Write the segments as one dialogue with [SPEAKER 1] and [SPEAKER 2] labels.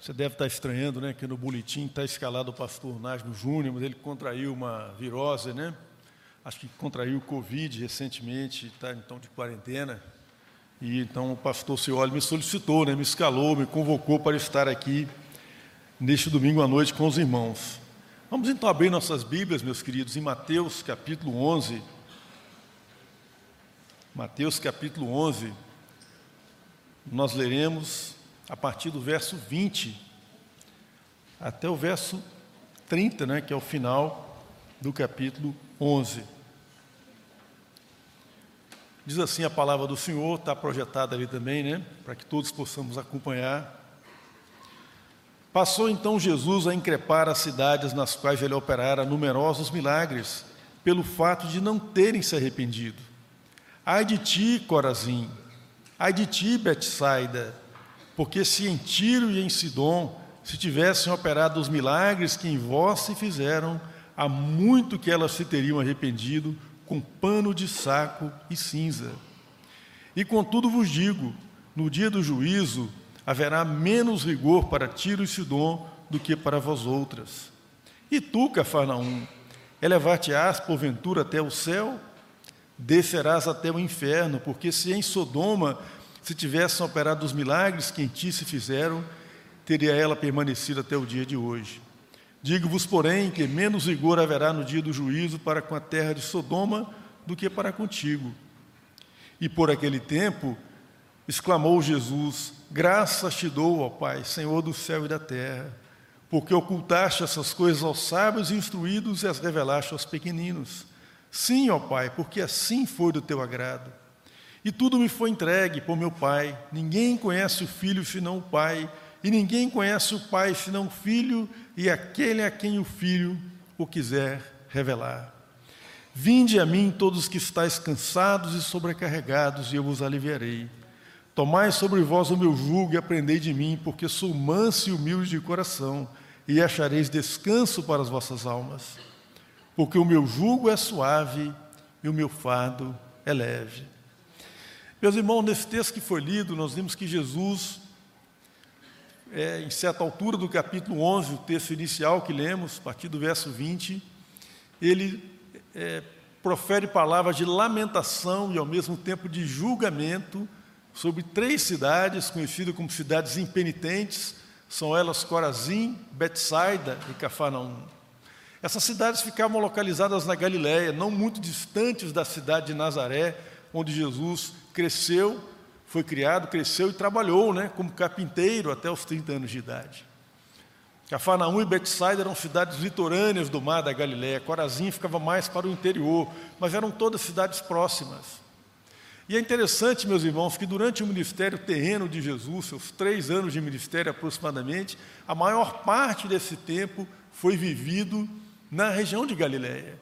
[SPEAKER 1] Você deve estar estranhando, né, que no boletim está escalado o pastor Nasmo Júnior, mas ele contraiu uma virose, né? Acho que contraiu o Covid recentemente, está então de quarentena. E então o pastor Cioli me solicitou, né, me escalou, me convocou para estar aqui neste domingo à noite com os irmãos. Vamos então abrir nossas Bíblias, meus queridos, em Mateus capítulo 11. Mateus capítulo 11. Nós leremos a partir do verso 20 até o verso 30, né, que é o final do capítulo 11. Diz assim a palavra do Senhor, está projetada ali também, né? Para que todos possamos acompanhar. Passou então Jesus a increpar as cidades nas quais ele operara numerosos milagres, pelo fato de não terem se arrependido. Ai de ti, Corazim, ai de ti, Betsaida, porque se em Tiro e em Sidom se tivessem operado os milagres que em vós se fizeram, há muito que elas se teriam arrependido com pano de saco e cinza. E contudo vos digo: no dia do juízo haverá menos rigor para Tiro e Sidom do que para vós outras. E tu, Cafarnaum, elevar-te-ás porventura até o céu? Descerás até o inferno, porque se em Sodoma se tivessem operado os milagres que em ti se fizeram, teria ela permanecido até o dia de hoje. Digo-vos, porém, que menos rigor haverá no dia do juízo para com a terra de Sodoma do que para contigo. E por aquele tempo, exclamou Jesus: Graças te dou, ó Pai, Senhor do céu e da terra, porque ocultaste essas coisas aos sábios e instruídos e as revelaste aos pequeninos. Sim, ó Pai, porque assim foi do teu agrado. E tudo me foi entregue por meu Pai. Ninguém conhece o Filho senão o Pai, e ninguém conhece o Pai senão o Filho e aquele a quem o Filho o quiser revelar. Vinde a mim todos que estáis cansados e sobrecarregados, e eu vos aliviarei. Tomai sobre vós o meu jugo e aprendei de mim, porque sou manso e humilde de coração, e achareis descanso para as vossas almas. Porque o meu jugo é suave e o meu fardo é leve. Meus irmãos, nesse texto que foi lido, nós vimos que Jesus é, em certa altura do capítulo 11, o texto inicial que lemos, a partir do verso 20, ele é, profere palavras de lamentação e ao mesmo tempo de julgamento sobre três cidades conhecidas como cidades impenitentes, são elas Corazim, Betsaida e Cafarnaum. Essas cidades ficavam localizadas na Galiléia, não muito distantes da cidade de Nazaré, onde Jesus cresceu foi criado, cresceu e trabalhou né, como carpinteiro até os 30 anos de idade. Cafarnaum e Betsaida eram cidades litorâneas do mar da Galiléia. Corazim ficava mais para o interior, mas eram todas cidades próximas. E é interessante, meus irmãos, que durante o ministério terreno de Jesus, seus três anos de ministério aproximadamente, a maior parte desse tempo foi vivido na região de Galiléia.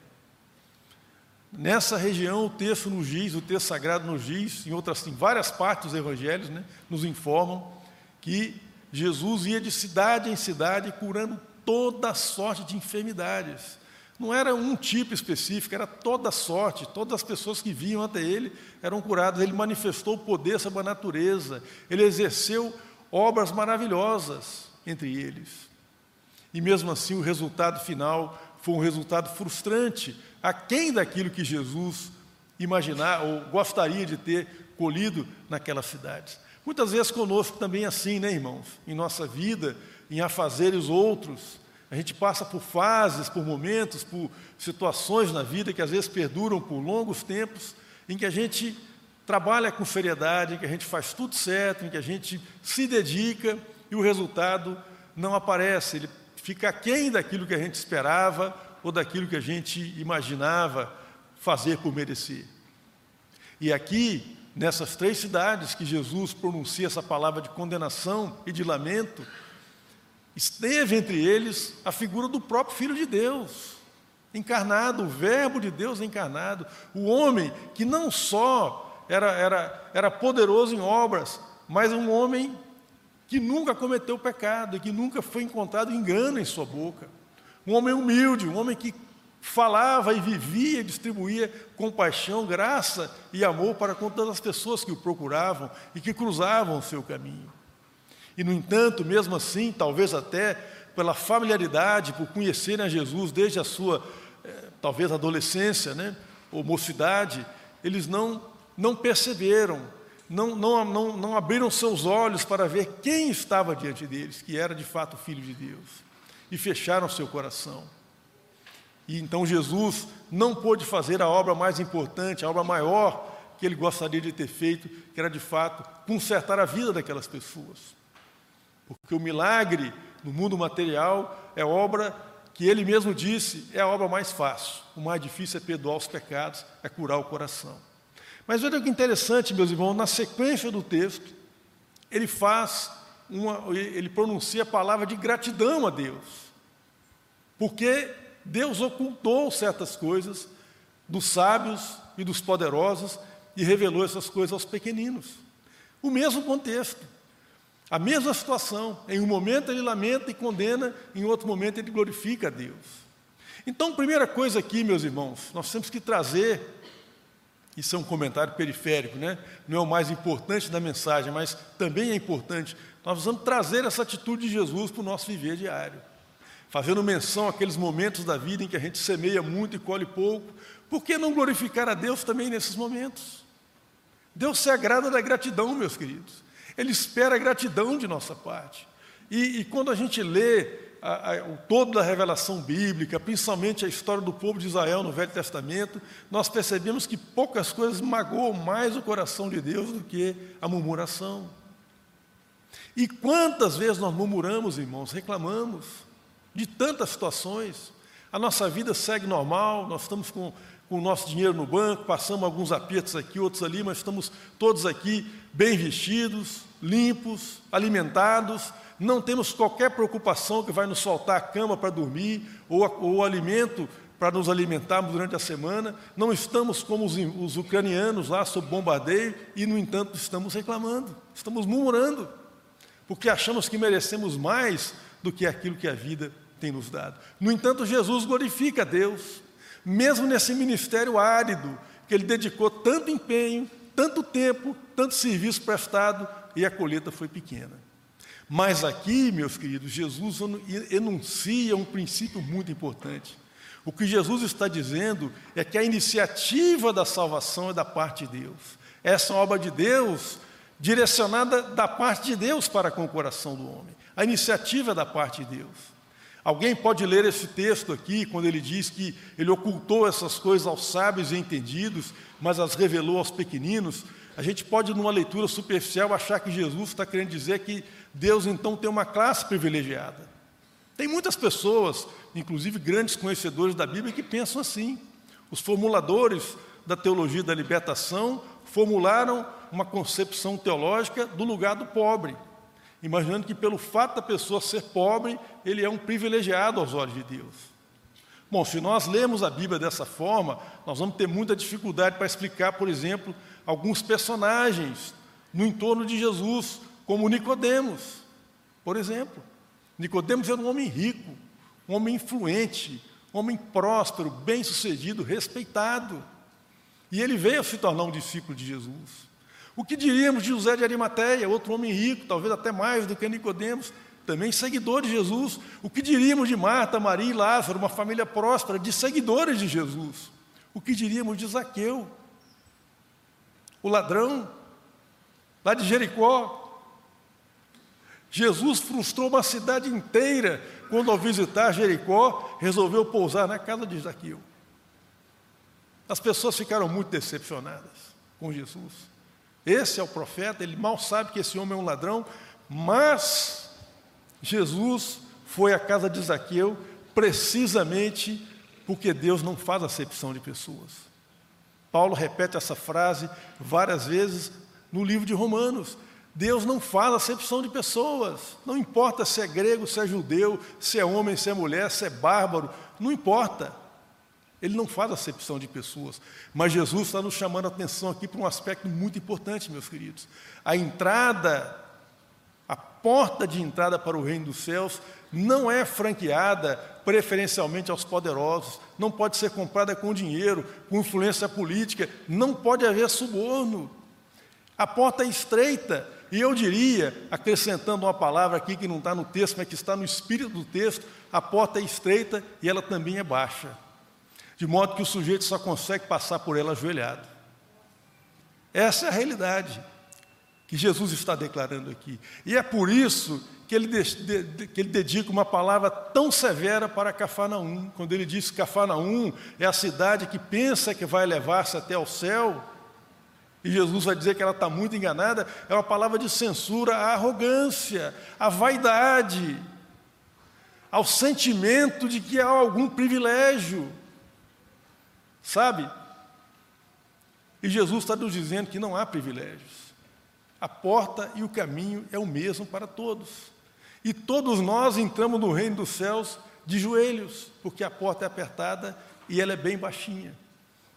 [SPEAKER 1] Nessa região, o texto nos diz, o texto sagrado nos diz, em outras, em várias partes dos evangelhos, né, nos informam que Jesus ia de cidade em cidade curando toda sorte de enfermidades. Não era um tipo específico, era toda sorte, todas as pessoas que vinham até ele eram curadas. Ele manifestou o poder sobre a natureza, ele exerceu obras maravilhosas entre eles. E mesmo assim, o resultado final foi um resultado frustrante, aquém daquilo que Jesus imaginar ou gostaria de ter colhido naquelas cidades. Muitas vezes conosco também é assim, né, irmãos? Em nossa vida, em afazeres outros, a gente passa por fases, por momentos, por situações na vida que às vezes perduram por longos tempos, em que a gente trabalha com seriedade, em que a gente faz tudo certo, em que a gente se dedica e o resultado não aparece, ele fica aquém daquilo que a gente esperava ou daquilo que a gente imaginava fazer por merecer. E aqui, nessas três cidades que Jesus pronuncia essa palavra de condenação e de lamento, esteve entre eles a figura do próprio Filho de Deus, encarnado, o Verbo de Deus encarnado, o homem que não só era, era, era poderoso em obras, mas um homem que nunca cometeu pecado e que nunca foi encontrado engano em sua boca. Um homem humilde, um homem que falava e vivia, distribuía compaixão, graça e amor para com todas as pessoas que o procuravam e que cruzavam o seu caminho. E, no entanto, mesmo assim, talvez até pela familiaridade, por conhecerem a Jesus desde a sua, eh, talvez, adolescência, né, ou mocidade, eles não, não perceberam, não, não, não, não abriram seus olhos para ver quem estava diante deles, que era de fato o Filho de Deus, e fecharam seu coração. E então Jesus não pôde fazer a obra mais importante, a obra maior que ele gostaria de ter feito, que era de fato consertar a vida daquelas pessoas. Porque o milagre no mundo material é obra que ele mesmo disse é a obra mais fácil. O mais difícil é perdoar os pecados, é curar o coração. Mas olha que interessante, meus irmãos, na sequência do texto, ele faz uma, ele pronuncia a palavra de gratidão a Deus. Porque Deus ocultou certas coisas dos sábios e dos poderosos e revelou essas coisas aos pequeninos. O mesmo contexto. A mesma situação. Em um momento ele lamenta e condena, em outro momento ele glorifica a Deus. Então, primeira coisa aqui, meus irmãos, nós temos que trazer, isso é um comentário periférico, né? não é o mais importante da mensagem, mas também é importante. Nós vamos trazer essa atitude de Jesus para o nosso viver diário, fazendo menção àqueles momentos da vida em que a gente semeia muito e colhe pouco. Por que não glorificar a Deus também nesses momentos? Deus se agrada da gratidão, meus queridos. Ele espera a gratidão de nossa parte. E, e quando a gente lê a, a, o todo da revelação bíblica, principalmente a história do povo de Israel no Velho Testamento, nós percebemos que poucas coisas magoam mais o coração de Deus do que a murmuração. E quantas vezes nós murmuramos, irmãos, reclamamos de tantas situações. A nossa vida segue normal, nós estamos com com o nosso dinheiro no banco, passamos alguns apertos aqui, outros ali, mas estamos todos aqui bem vestidos, limpos, alimentados, não temos qualquer preocupação que vai nos soltar a cama para dormir ou, o alimento para nos alimentarmos durante a semana, não estamos como os, os ucranianos lá sob bombardeio e, no entanto, estamos reclamando, estamos murmurando, porque achamos que merecemos mais do que aquilo que a vida tem nos dado. No entanto, Jesus glorifica a Deus, mesmo nesse ministério árido, que ele dedicou tanto empenho, tanto tempo, tanto serviço prestado e a colheita foi pequena. Mas aqui, meus queridos, Jesus enuncia um princípio muito importante. O que Jesus está dizendo é que a iniciativa da salvação é da parte de Deus. Essa obra de Deus, direcionada da parte de Deus para com o coração do homem. A iniciativa é da parte de Deus. Alguém pode ler esse texto aqui, quando ele diz que ele ocultou essas coisas aos sábios e entendidos, mas as revelou aos pequeninos. A gente pode, numa leitura superficial, achar que Jesus está querendo dizer que Deus então tem uma classe privilegiada. Tem muitas pessoas, inclusive grandes conhecedores da Bíblia, que pensam assim. Os formuladores da teologia da libertação formularam uma concepção teológica do lugar do pobre imaginando que pelo fato da pessoa ser pobre, ele é um privilegiado aos olhos de Deus. Bom, se nós lemos a Bíblia dessa forma, nós vamos ter muita dificuldade para explicar, por exemplo, alguns personagens no entorno de Jesus, como Nicodemos, por exemplo. Nicodemos era um homem rico, um homem influente, um homem próspero, bem-sucedido, respeitado. E ele veio se tornar um discípulo de Jesus. O que diríamos de José de Arimateia, outro homem rico, talvez até mais do que Nicodemos, também seguidor de Jesus. O que diríamos de Marta, Maria e Lázaro, uma família próspera de seguidores de Jesus? O que diríamos de Zaqueu, o ladrão, lá de Jericó? Jesus frustrou uma cidade inteira quando, ao visitar Jericó, resolveu pousar na casa de Zaqueu. As pessoas ficaram muito decepcionadas com Jesus. Esse é o profeta, ele mal sabe que esse homem é um ladrão, mas Jesus foi à casa de Zaqueu precisamente porque Deus não faz acepção de pessoas. Paulo repete essa frase várias vezes no livro de Romanos. Deus não faz acepção de pessoas. Não importa se é grego, se é judeu, se é homem, se é mulher, se é bárbaro, não importa. Ele não faz acepção de pessoas. Mas Jesus está nos chamando a atenção aqui para um aspecto muito importante, meus queridos. A entrada, a porta de entrada para o reino dos céus não é franqueada preferencialmente aos poderosos, não pode ser comprada com dinheiro, com influência política, não pode haver suborno. A porta é estreita, E eu diria, acrescentando uma palavra aqui que não está no texto, mas que está no espírito do texto, a porta é estreita e ela também é baixa. De modo que o sujeito só consegue passar por ela ajoelhado. Essa é a realidade que Jesus está declarando aqui. E é por isso que ele, de, de, que ele dedica uma palavra tão severa para Cafarnaum, quando ele diz que Cafarnaum é a cidade que pensa que vai levar-se até o céu, e Jesus vai dizer que ela está muito enganada, é uma palavra de censura à arrogância, à vaidade, ao sentimento de que há algum privilégio, sabe? E Jesus está nos dizendo que não há privilégios. A porta e o caminho é o mesmo para todos. E todos nós entramos no reino dos céus de joelhos, porque a porta é apertada e ela é bem baixinha.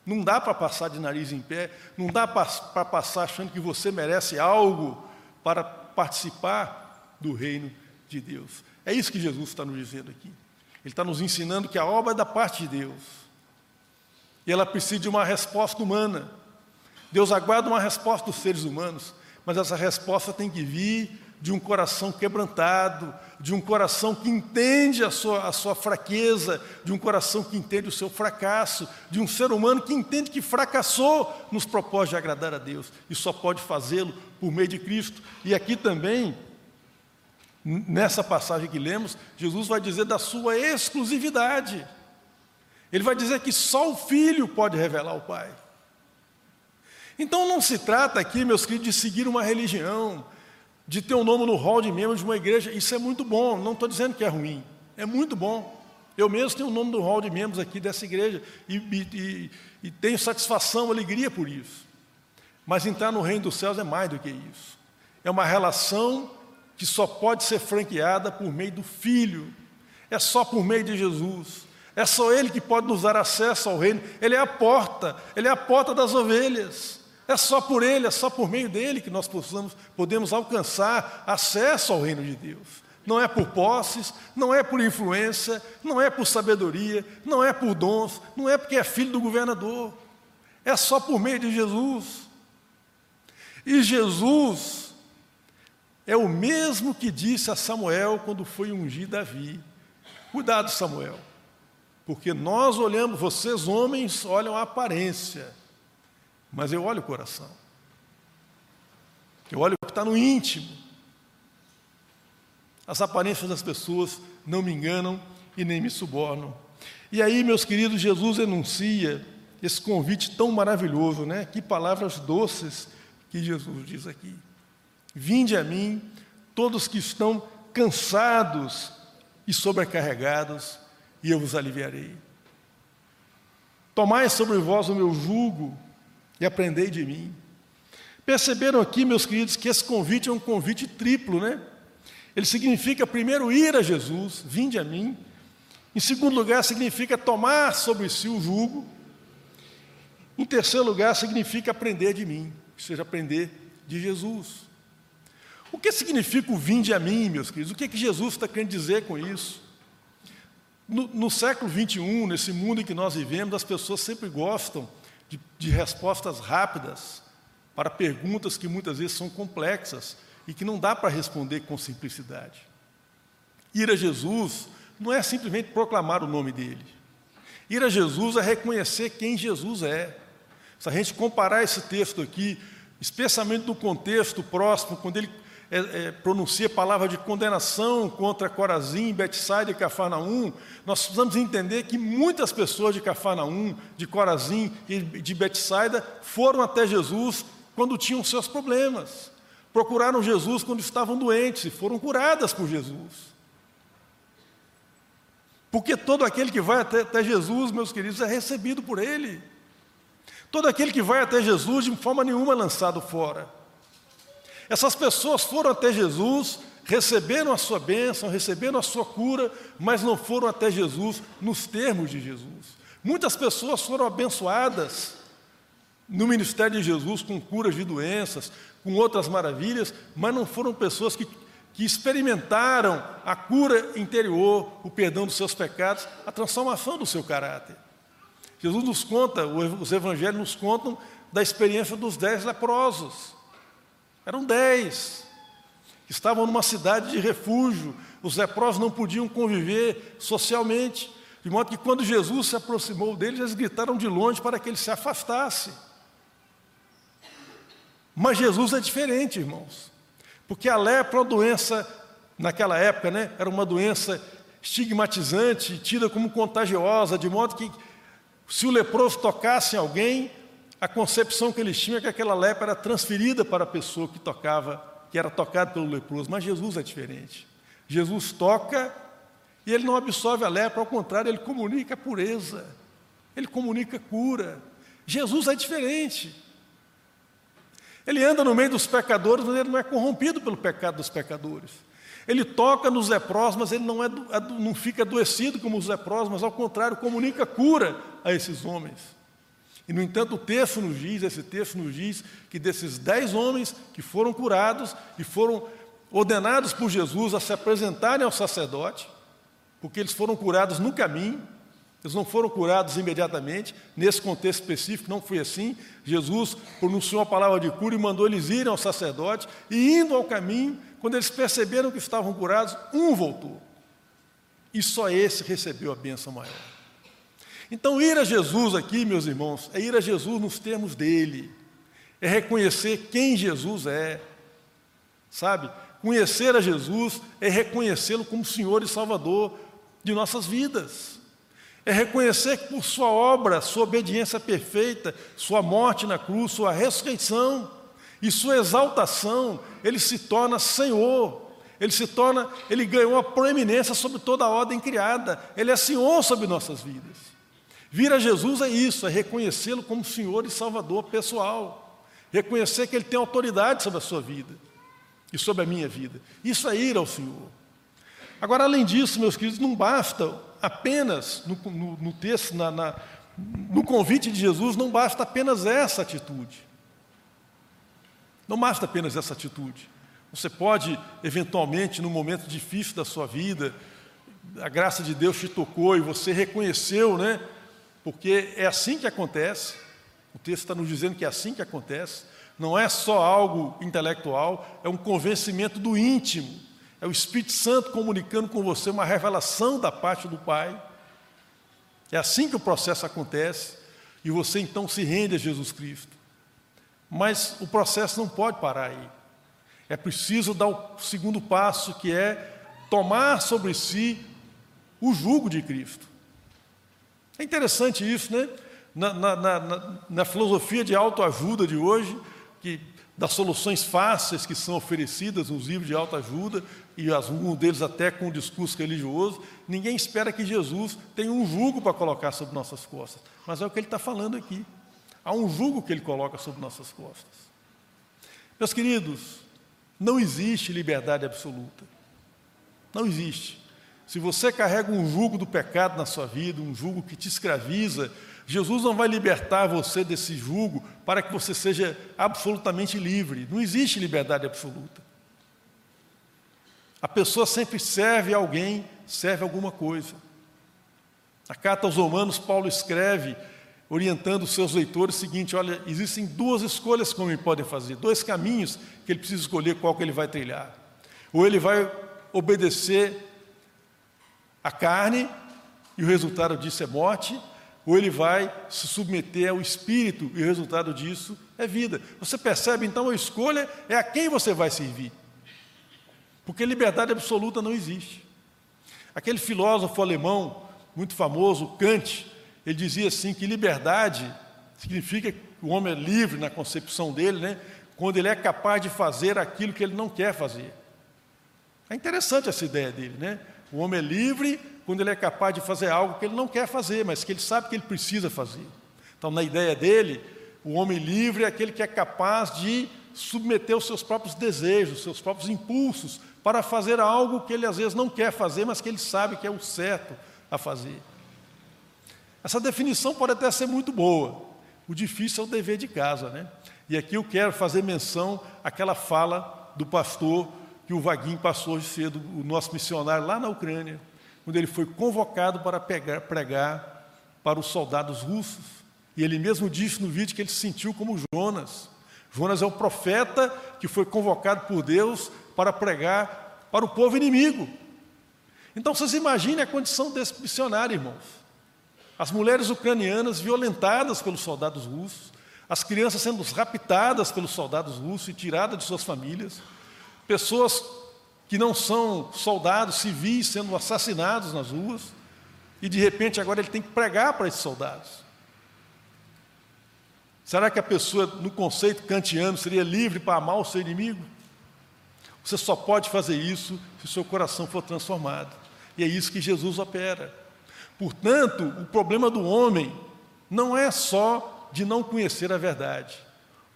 [SPEAKER 1] Não dá para passar de nariz em pé, não dá para passar achando que você merece algo para participar do reino de Deus. É isso que Jesus está nos dizendo aqui. Ele está nos ensinando que a obra é da parte de Deus. E ela precisa de uma resposta humana. Deus aguarda uma resposta dos seres humanos, mas essa resposta tem que vir de um coração quebrantado, de um coração que entende a sua, a sua fraqueza, de um coração que entende o seu fracasso, de um ser humano que entende que fracassou nos propósitos de agradar a Deus e só pode fazê-lo por meio de Cristo. E aqui também, nessa passagem que lemos, Jesus vai dizer da sua exclusividade. Ele vai dizer que só o Filho pode revelar o Pai. Então não se trata aqui, meus queridos, de seguir uma religião, de ter um nome no hall de membros de uma igreja, isso é muito bom, não estou dizendo que é ruim, é muito bom. Eu mesmo tenho o um nome do hall de membros aqui dessa igreja e, e, e tenho satisfação, alegria por isso. Mas entrar no reino dos céus é mais do que isso. É uma relação que só pode ser franqueada por meio do Filho, é só por meio de Jesus. É só Ele que pode nos dar acesso ao reino. Ele é a porta, Ele é a porta das ovelhas. É só por Ele, é só por meio dele que nós possamos, podemos alcançar acesso ao reino de Deus. Não é por posses, não é por influência, não é por sabedoria, não é por dons, não é porque é filho do governador. É só por meio de Jesus. E Jesus é o mesmo que disse a Samuel quando foi ungir Davi. Cuidado, Samuel, porque nós olhamos, vocês homens olham a aparência, mas eu olho o coração. Eu olho o que está no íntimo. As aparências das pessoas não me enganam e nem me subornam. E aí, meus queridos, Jesus enuncia esse convite tão maravilhoso, né? Que palavras doces que Jesus diz aqui. Vinde a mim, todos que estão cansados e sobrecarregados, e eu vos aliviarei. Tomai sobre vós o meu jugo e aprendei de mim. Perceberam aqui, meus queridos, que esse convite é um convite triplo, né? Ele significa, primeiro, ir a Jesus, vinde a mim. Em segundo lugar, significa tomar sobre si o jugo. Em terceiro lugar, significa aprender de mim, ou seja, aprender de Jesus. O que significa o vinde a mim, meus queridos? O que, é que Jesus está querendo dizer com isso? No, no século 21, nesse mundo em que nós vivemos, as pessoas sempre gostam de, de respostas rápidas para perguntas que muitas vezes são complexas e que não dá para responder com simplicidade. Ir a Jesus não é simplesmente proclamar o nome dele. Ir a Jesus é reconhecer quem Jesus é. Se a gente comparar esse texto aqui, especialmente no contexto próximo, quando ele é, é, pronuncia palavra de condenação contra Corazim, Betsaida e Cafarnaum, nós precisamos entender que muitas pessoas de Cafarnaum, de Corazim e de Betsaida foram até Jesus quando tinham seus problemas. Procuraram Jesus quando estavam doentes e foram curadas por Jesus. Porque todo aquele que vai até, até Jesus, meus queridos, é recebido por Ele. Todo aquele que vai até Jesus, de forma nenhuma, é lançado fora. Essas pessoas foram até Jesus, receberam a sua bênção, receberam a sua cura, mas não foram até Jesus nos termos de Jesus. Muitas pessoas foram abençoadas no ministério de Jesus com curas de doenças, com outras maravilhas, mas não foram pessoas que, que experimentaram a cura interior, o perdão dos seus pecados, a transformação do seu caráter. Jesus nos conta, os evangelhos nos contam da experiência dos dez leprosos. Eram dez. Estavam numa cidade de refúgio. Os leprosos não podiam conviver socialmente. De modo que quando Jesus se aproximou deles, eles gritaram de longe para que ele se afastasse. Mas Jesus é diferente, irmãos. Porque a lepra é uma doença, naquela época, né, era uma doença estigmatizante, tida como contagiosa, de modo que se o leproso tocasse em alguém, a concepção que eles tinham é que aquela lepra era transferida para a pessoa que tocava, que era tocada pelo leproso. Mas Jesus é diferente. Jesus toca e ele não absorve a lepra, ao contrário, ele comunica pureza, ele comunica cura. Jesus é diferente. Ele anda no meio dos pecadores, mas ele não é corrompido pelo pecado dos pecadores. Ele toca nos leprosos, mas ele não, é, não fica adoecido como os leprosos, mas ao contrário, comunica cura a esses homens. E, no entanto, o texto nos diz, esse texto nos diz, que desses dez homens que foram curados e foram ordenados por Jesus a se apresentarem ao sacerdote, porque eles foram curados no caminho, eles não foram curados imediatamente, nesse contexto específico não foi assim. Jesus pronunciou a palavra de cura e mandou eles irem ao sacerdote, e indo ao caminho, quando eles perceberam que estavam curados, um voltou. E só esse recebeu a bênção maior. Então, ir a Jesus aqui, meus irmãos, é ir a Jesus nos termos dele, é reconhecer quem Jesus é, sabe? Conhecer a Jesus é reconhecê-lo como Senhor e Salvador de nossas vidas. É reconhecer que por Sua obra, Sua obediência perfeita, Sua morte na cruz, Sua ressurreição e Sua exaltação, Ele se torna Senhor. Ele se torna, Ele ganhou a proeminência sobre toda a ordem criada. Ele é Senhor sobre nossas vidas. Vir a Jesus é isso, é reconhecê-lo como Senhor e Salvador pessoal. Reconhecer que Ele tem autoridade sobre a sua vida e sobre a minha vida. Isso é ir ao Senhor. Agora, além disso, meus queridos, não basta apenas no, no, no texto, na, na, no convite de Jesus, não basta apenas essa atitude. Não basta apenas essa atitude. Você pode, eventualmente, num momento difícil da sua vida, a graça de Deus te tocou e você reconheceu, né? Porque é assim que acontece. O texto está nos dizendo que é assim que acontece. Não é só algo intelectual, é um convencimento do íntimo é o Espírito Santo comunicando com você uma revelação da parte do Pai. É assim que o processo acontece e você então se rende a Jesus Cristo. Mas o processo não pode parar aí. É preciso dar o segundo passo, que é tomar sobre si o jugo de Cristo. É interessante isso, né? Na, na, na, na filosofia de autoajuda de hoje, que das soluções fáceis que são oferecidas nos livros de autoajuda, e alguns deles até com um discurso religioso, ninguém espera que Jesus tenha um jugo para colocar sobre nossas costas. Mas é o que ele está falando aqui. Há um jugo que ele coloca sobre nossas costas. Meus queridos, não existe liberdade absoluta. Não existe. Se você carrega um jugo do pecado na sua vida, um jugo que te escraviza, Jesus não vai libertar você desse jugo para que você seja absolutamente livre. Não existe liberdade absoluta. A pessoa sempre serve alguém, serve alguma coisa. Na carta aos Romanos, Paulo escreve, orientando os seus leitores, o seguinte: olha, existem duas escolhas que o homem pode fazer, dois caminhos que ele precisa escolher qual que ele vai trilhar. Ou ele vai obedecer à carne, e o resultado disso é morte, ou ele vai se submeter ao espírito, e o resultado disso é vida. Você percebe então a escolha é a quem você vai servir. Porque liberdade absoluta não existe. Aquele filósofo alemão muito famoso, Kant, ele dizia assim que liberdade significa que o homem é livre na concepção dele, né? quando ele é capaz de fazer aquilo que ele não quer fazer. É interessante essa ideia dele, né? O homem é livre quando ele é capaz de fazer algo que ele não quer fazer, mas que ele sabe que ele precisa fazer. Então, na ideia dele, o homem livre é aquele que é capaz de submeter os seus próprios desejos, os seus próprios impulsos para fazer algo que ele às vezes não quer fazer, mas que ele sabe que é o certo a fazer. Essa definição pode até ser muito boa. O difícil é o dever de casa, né? E aqui eu quero fazer menção àquela fala do pastor que o Vaguinho passou de cedo, o nosso missionário lá na Ucrânia, quando ele foi convocado para pegar, pregar para os soldados russos. E ele mesmo disse no vídeo que ele se sentiu como Jonas, Jonas é o profeta que foi convocado por Deus para pregar para o povo inimigo. Então vocês imaginem a condição desse missionário, irmãos. As mulheres ucranianas violentadas pelos soldados russos, as crianças sendo raptadas pelos soldados russos e tiradas de suas famílias, pessoas que não são soldados civis sendo assassinados nas ruas, e de repente agora ele tem que pregar para esses soldados. Será que a pessoa, no conceito kantiano, seria livre para amar o seu inimigo? Você só pode fazer isso se o seu coração for transformado. E é isso que Jesus opera. Portanto, o problema do homem não é só de não conhecer a verdade.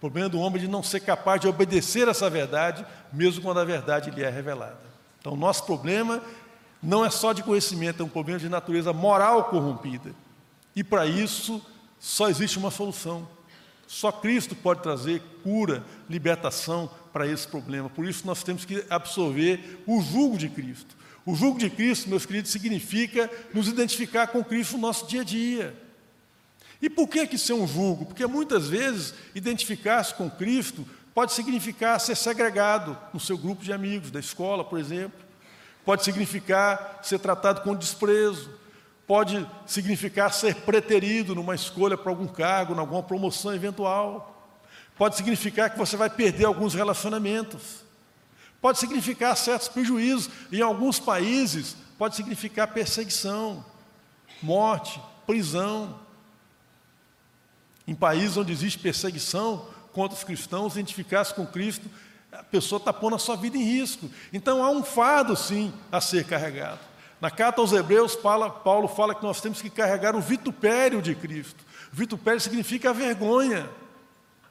[SPEAKER 1] Problema do homem de não ser capaz de obedecer essa verdade, mesmo quando a verdade lhe é revelada. Então, nosso problema não é só de conhecimento, é um problema de natureza moral corrompida. E para isso, só existe uma solução. Só Cristo pode trazer cura, libertação para esse problema. Por isso, nós temos que absorver o jugo de Cristo. O jugo de Cristo, meus queridos, significa nos identificar com Cristo no nosso dia a dia. E por que, que é um jugo? Porque muitas vezes identificar-se com Cristo pode significar ser segregado no seu grupo de amigos, da escola, por exemplo. Pode significar ser tratado com desprezo. Pode significar ser preterido numa escolha para algum cargo, em alguma promoção eventual. Pode significar que você vai perder alguns relacionamentos. Pode significar certos prejuízos. Em alguns países, pode significar perseguição, morte, prisão. Em países onde existe perseguição contra os cristãos, identificar-se com Cristo, a pessoa está pondo a sua vida em risco. Então há um fardo, sim, a ser carregado. Na carta aos Hebreus, Paulo fala que nós temos que carregar o vitupério de Cristo. Vitupério significa a vergonha,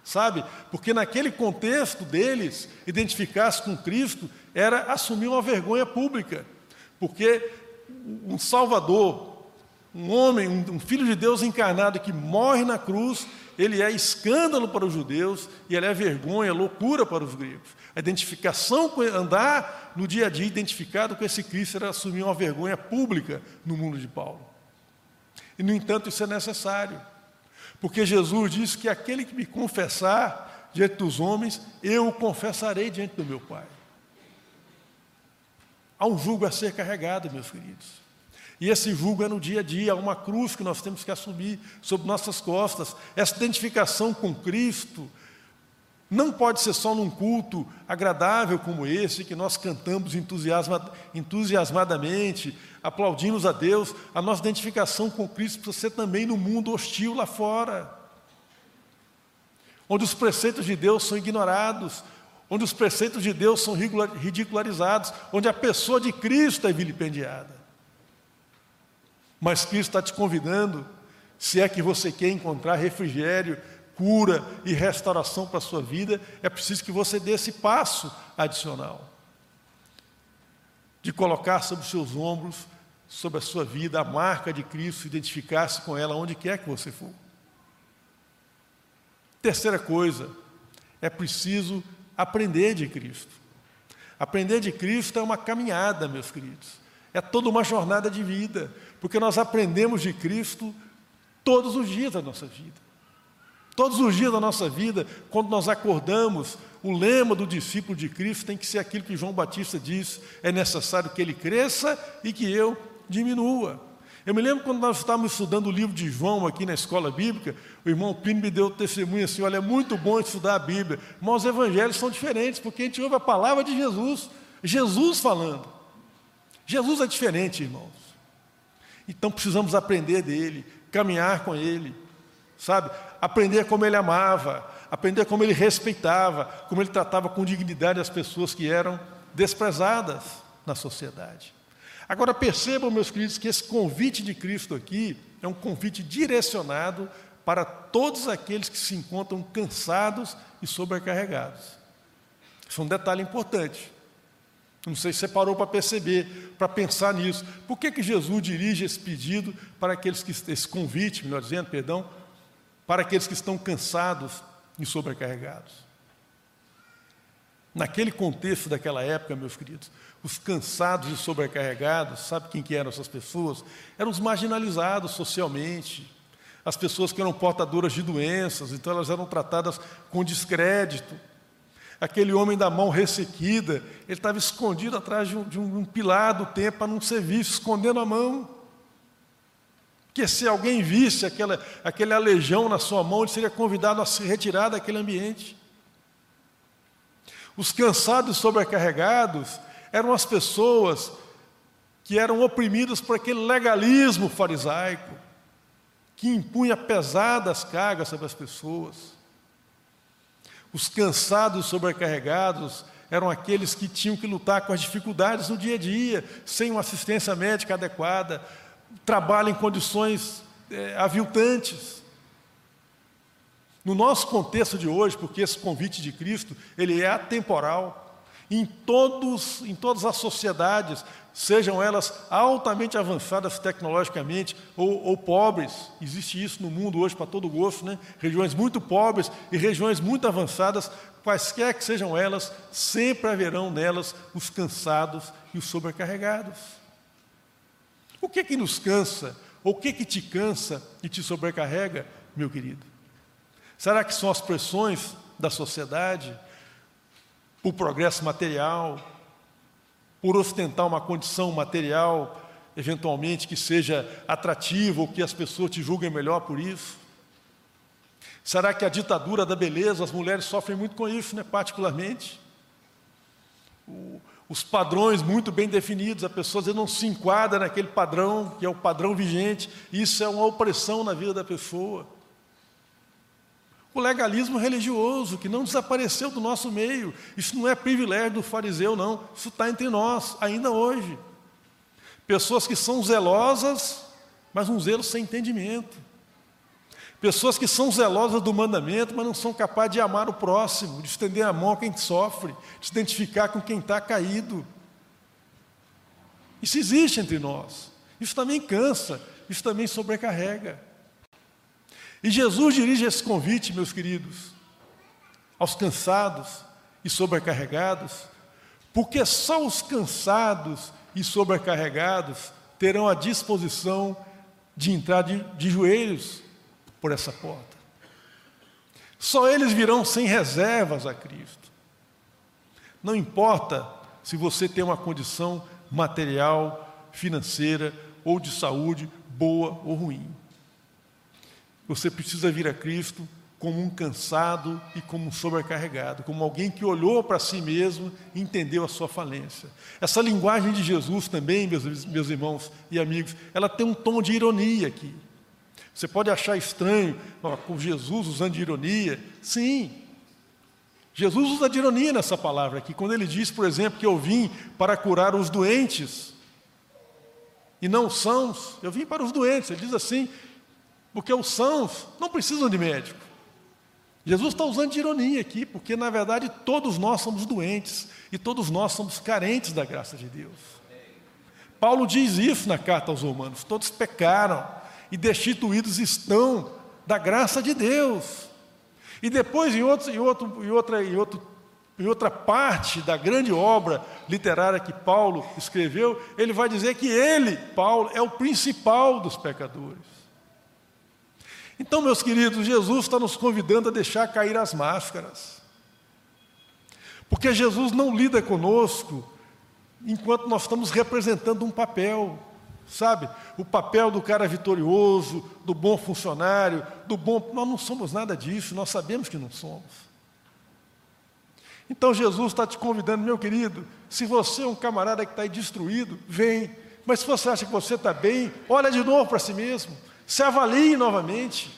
[SPEAKER 1] sabe? Porque naquele contexto deles, identificar-se com Cristo era assumir uma vergonha pública. Porque um Salvador, um homem, um filho de Deus encarnado que morre na cruz, ele é escândalo para os judeus e ele é vergonha, loucura para os gregos. A identificação, andar no dia a dia identificado com esse Cristo era assumir uma vergonha pública no mundo de Paulo. E, no entanto, isso é necessário, porque Jesus disse que aquele que me confessar diante dos homens, eu o confessarei diante do meu Pai. Há um jugo a ser carregado, meus queridos. E esse julgo é no dia a dia, há uma cruz que nós temos que assumir sobre nossas costas. Essa identificação com Cristo não pode ser só num culto agradável como esse, que nós cantamos entusiasma, entusiasmadamente, aplaudimos a Deus. A nossa identificação com Cristo precisa ser também no mundo hostil lá fora, onde os preceitos de Deus são ignorados, onde os preceitos de Deus são ridicularizados, onde a pessoa de Cristo é vilipendiada. Mas Cristo está te convidando, se é que você quer encontrar refrigério, cura e restauração para a sua vida, é preciso que você dê esse passo adicional. De colocar sobre os seus ombros, sobre a sua vida, a marca de Cristo, identificar-se com ela onde quer que você for. Terceira coisa, é preciso aprender de Cristo. Aprender de Cristo é uma caminhada, meus queridos. É toda uma jornada de vida porque nós aprendemos de Cristo todos os dias da nossa vida. Todos os dias da nossa vida, quando nós acordamos, o lema do discípulo de Cristo tem que ser aquilo que João Batista diz: é necessário que ele cresça e que eu diminua. Eu me lembro quando nós estávamos estudando o livro de João aqui na escola bíblica, o irmão Pino me deu testemunho assim: olha, é muito bom estudar a Bíblia, mas os evangelhos são diferentes, porque a gente ouve a palavra de Jesus, Jesus falando. Jesus é diferente, irmãos. Então precisamos aprender dele, caminhar com ele, sabe? Aprender como ele amava, aprender como ele respeitava, como ele tratava com dignidade as pessoas que eram desprezadas na sociedade. Agora percebam, meus queridos, que esse convite de Cristo aqui é um convite direcionado para todos aqueles que se encontram cansados e sobrecarregados. Isso é um detalhe importante. Não sei se você parou para perceber, para pensar nisso. Por que, que Jesus dirige esse pedido para aqueles que, esse convite, melhor dizendo, perdão, para aqueles que estão cansados e sobrecarregados? Naquele contexto daquela época, meus queridos, os cansados e sobrecarregados, sabe quem que eram essas pessoas? Eram os marginalizados socialmente, as pessoas que eram portadoras de doenças, então elas eram tratadas com descrédito. Aquele homem da mão ressequida, ele estava escondido atrás de um, de um pilar do templo para não ser visto, escondendo a mão. Porque se alguém visse aquela, aquele aleijão na sua mão, ele seria convidado a se retirar daquele ambiente. Os cansados e sobrecarregados eram as pessoas que eram oprimidas por aquele legalismo farisaico, que impunha pesadas cargas sobre as pessoas. Os cansados sobrecarregados eram aqueles que tinham que lutar com as dificuldades no dia a dia, sem uma assistência médica adequada, trabalho em condições é, aviltantes. No nosso contexto de hoje, porque esse convite de Cristo, ele é atemporal, em, todos, em todas as sociedades, sejam elas altamente avançadas tecnologicamente ou, ou, pobres, existe isso no mundo hoje para todo gosto, né? regiões muito pobres e regiões muito avançadas, quaisquer que sejam elas, sempre haverão nelas os cansados e os sobrecarregados. O que que nos cansa? O que que te cansa e te sobrecarrega, meu querido? Será que são as pressões da sociedade, o progresso material, por ostentar uma condição material, eventualmente que seja atrativa ou que as pessoas te julguem melhor por isso? Será que a ditadura da beleza, as mulheres sofrem muito com isso, né, particularmente? O, os padrões muito bem definidos, a pessoa às vezes não se enquadra naquele padrão, que é o padrão vigente, isso é uma opressão na vida da pessoa. O legalismo religioso, que não desapareceu do nosso meio. Isso não é privilégio do fariseu, não. Isso está entre nós, ainda hoje. Pessoas que são zelosas, mas um zelo sem entendimento. Pessoas que são zelosas do mandamento, mas não são capazes de amar o próximo, de estender a mão a quem sofre, de se identificar com quem está caído. Isso existe entre nós. Isso também cansa, isso também sobrecarrega. E Jesus dirige esse convite, meus queridos, aos cansados e sobrecarregados, porque só os cansados e sobrecarregados terão a disposição de entrar de, de joelhos por essa porta. Só eles virão sem reservas a Cristo. Não importa se você tem uma condição material, financeira ou de saúde boa ou ruim. Você precisa vir a Cristo como um cansado e como um sobrecarregado, como alguém que olhou para si mesmo e entendeu a sua falência. Essa linguagem de Jesus também, meus, meus irmãos e amigos, ela tem um tom de ironia aqui. Você pode achar estranho com Jesus usando de ironia. Sim. Jesus usa de ironia nessa palavra aqui, quando ele diz, por exemplo, que eu vim para curar os doentes e não sãos. Eu vim para os doentes. Ele diz assim: porque os sãos não precisam de médico. Jesus está usando de ironia aqui, porque na verdade todos nós somos doentes e todos nós somos carentes da graça de Deus. Paulo diz isso na carta aos Romanos: todos pecaram e destituídos estão da graça de Deus. E depois, em, outro, em, outro, em, outra, em, outro, em outra parte da grande obra literária que Paulo escreveu, ele vai dizer que ele, Paulo, é o principal dos pecadores. Então, meus queridos, Jesus está nos convidando a deixar cair as máscaras. Porque Jesus não lida conosco enquanto nós estamos representando um papel, sabe? O papel do cara vitorioso, do bom funcionário, do bom. Nós não somos nada disso, nós sabemos que não somos. Então Jesus está te convidando, meu querido, se você é um camarada que está aí destruído, vem. Mas se você acha que você está bem, olha de novo para si mesmo. Se avalie novamente.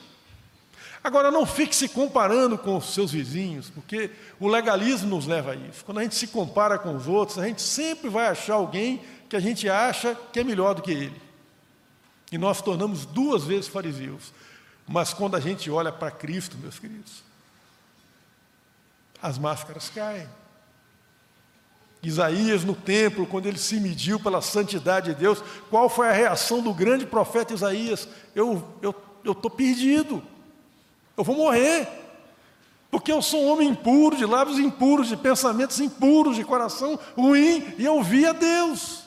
[SPEAKER 1] Agora, não fique se comparando com os seus vizinhos, porque o legalismo nos leva a isso. Quando a gente se compara com os outros, a gente sempre vai achar alguém que a gente acha que é melhor do que ele. E nós tornamos duas vezes fariseus. Mas quando a gente olha para Cristo, meus queridos, as máscaras caem. Isaías no templo, quando ele se mediu pela santidade de Deus, qual foi a reação do grande profeta Isaías? Eu estou perdido, eu vou morrer, porque eu sou um homem impuro, de lábios impuros, de pensamentos impuros, de coração ruim, e eu vi a Deus.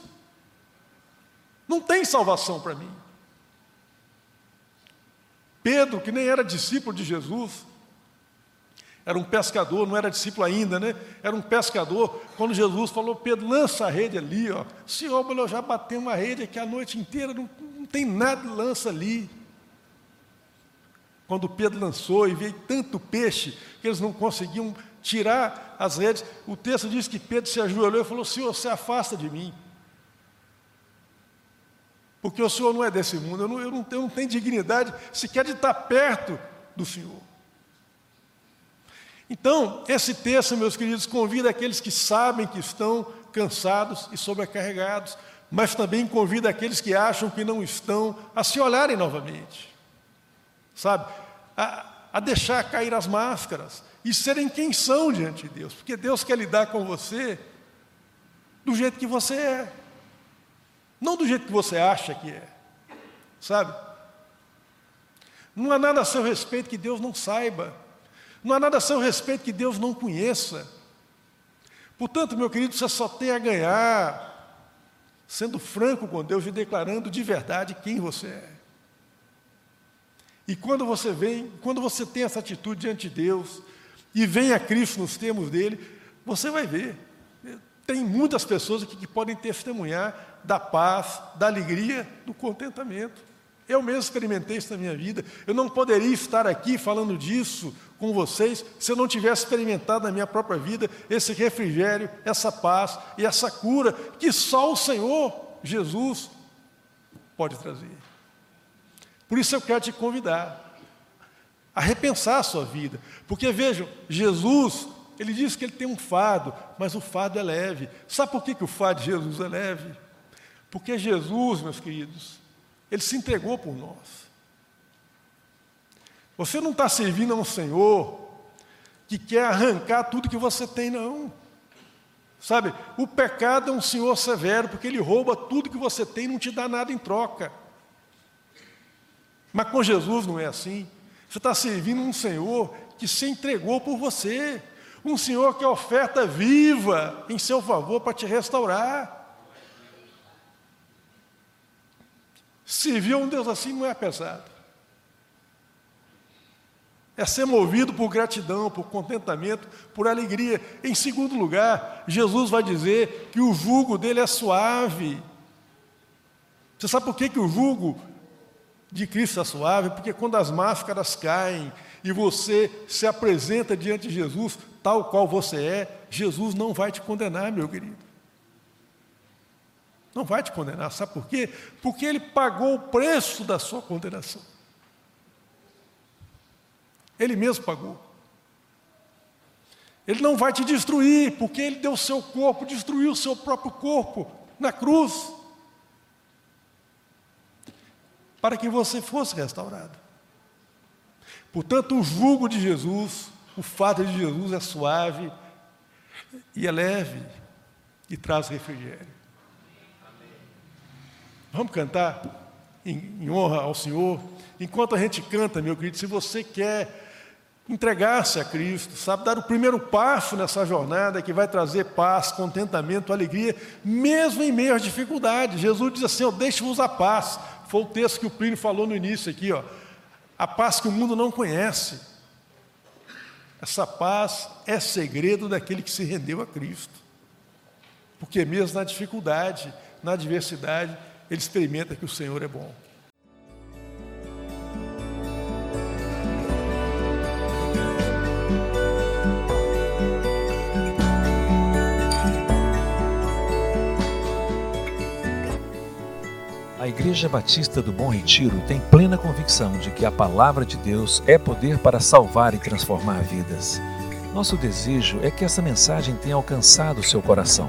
[SPEAKER 1] Não tem salvação para mim. Pedro, que nem era discípulo de Jesus, era um pescador, não era discípulo ainda, né? Era um pescador. Quando Jesus falou, Pedro, lança a rede ali, ó. Senhor, mas eu já batei uma rede aqui a noite inteira, não, não tem nada, lança ali. Quando Pedro lançou e veio tanto peixe que eles não conseguiam tirar as redes, o texto diz que Pedro se ajoelhou e falou: Senhor, se afasta de mim. Porque o Senhor não é desse mundo, eu não, eu não, eu não tenho dignidade sequer de estar perto do Senhor. Então, esse texto, meus queridos, convida aqueles que sabem que estão cansados e sobrecarregados, mas também convida aqueles que acham que não estão a se olharem novamente, sabe? A, a deixar cair as máscaras e serem quem são diante de Deus, porque Deus quer lidar com você do jeito que você é, não do jeito que você acha que é, sabe? Não há nada a seu respeito que Deus não saiba. Não há nada a seu respeito que Deus não conheça. Portanto, meu querido, você só tem a ganhar sendo franco com Deus e declarando de verdade quem você é. E quando você vem, quando você tem essa atitude diante de Deus e vem a Cristo nos termos dele, você vai ver. Tem muitas pessoas aqui que podem testemunhar da paz, da alegria, do contentamento. Eu mesmo experimentei isso na minha vida. Eu não poderia estar aqui falando disso com vocês se eu não tivesse experimentado na minha própria vida esse refrigério, essa paz e essa cura que só o Senhor Jesus pode trazer. Por isso eu quero te convidar a repensar a sua vida, porque vejam, Jesus, ele diz que ele tem um fardo, mas o fardo é leve. Sabe por que, que o fardo de Jesus é leve? Porque Jesus, meus queridos, ele se entregou por nós. Você não está servindo a um Senhor que quer arrancar tudo que você tem, não. Sabe, o pecado é um Senhor severo, porque ele rouba tudo que você tem e não te dá nada em troca. Mas com Jesus não é assim. Você está servindo um Senhor que se entregou por você. Um Senhor que oferta viva em seu favor para te restaurar. Servir a um Deus assim não é pesado. É ser movido por gratidão, por contentamento, por alegria. Em segundo lugar, Jesus vai dizer que o jugo dele é suave. Você sabe por que, que o jugo de Cristo é suave? Porque quando as máscaras caem e você se apresenta diante de Jesus, tal qual você é, Jesus não vai te condenar, meu querido. Não vai te condenar, sabe por quê? Porque ele pagou o preço da sua condenação. Ele mesmo pagou. Ele não vai te destruir, porque ele deu o seu corpo, destruiu o seu próprio corpo na cruz, para que você fosse restaurado. Portanto, o jugo de Jesus, o fato de Jesus é suave e é leve e traz refrigério. Vamos cantar em, em honra ao Senhor. Enquanto a gente canta, meu querido, se você quer entregar-se a Cristo, sabe, dar o primeiro passo nessa jornada que vai trazer paz, contentamento, alegria, mesmo em meio às dificuldades. Jesus diz assim: Eu deixo-vos a paz. Foi o texto que o Plínio falou no início aqui, ó. A paz que o mundo não conhece. Essa paz é segredo daquele que se rendeu a Cristo. Porque mesmo na dificuldade, na adversidade, ele experimenta que o Senhor é bom.
[SPEAKER 2] A Igreja Batista do Bom Retiro tem plena convicção de que a palavra de Deus é poder para salvar e transformar vidas. Nosso desejo é que essa mensagem tenha alcançado seu coração.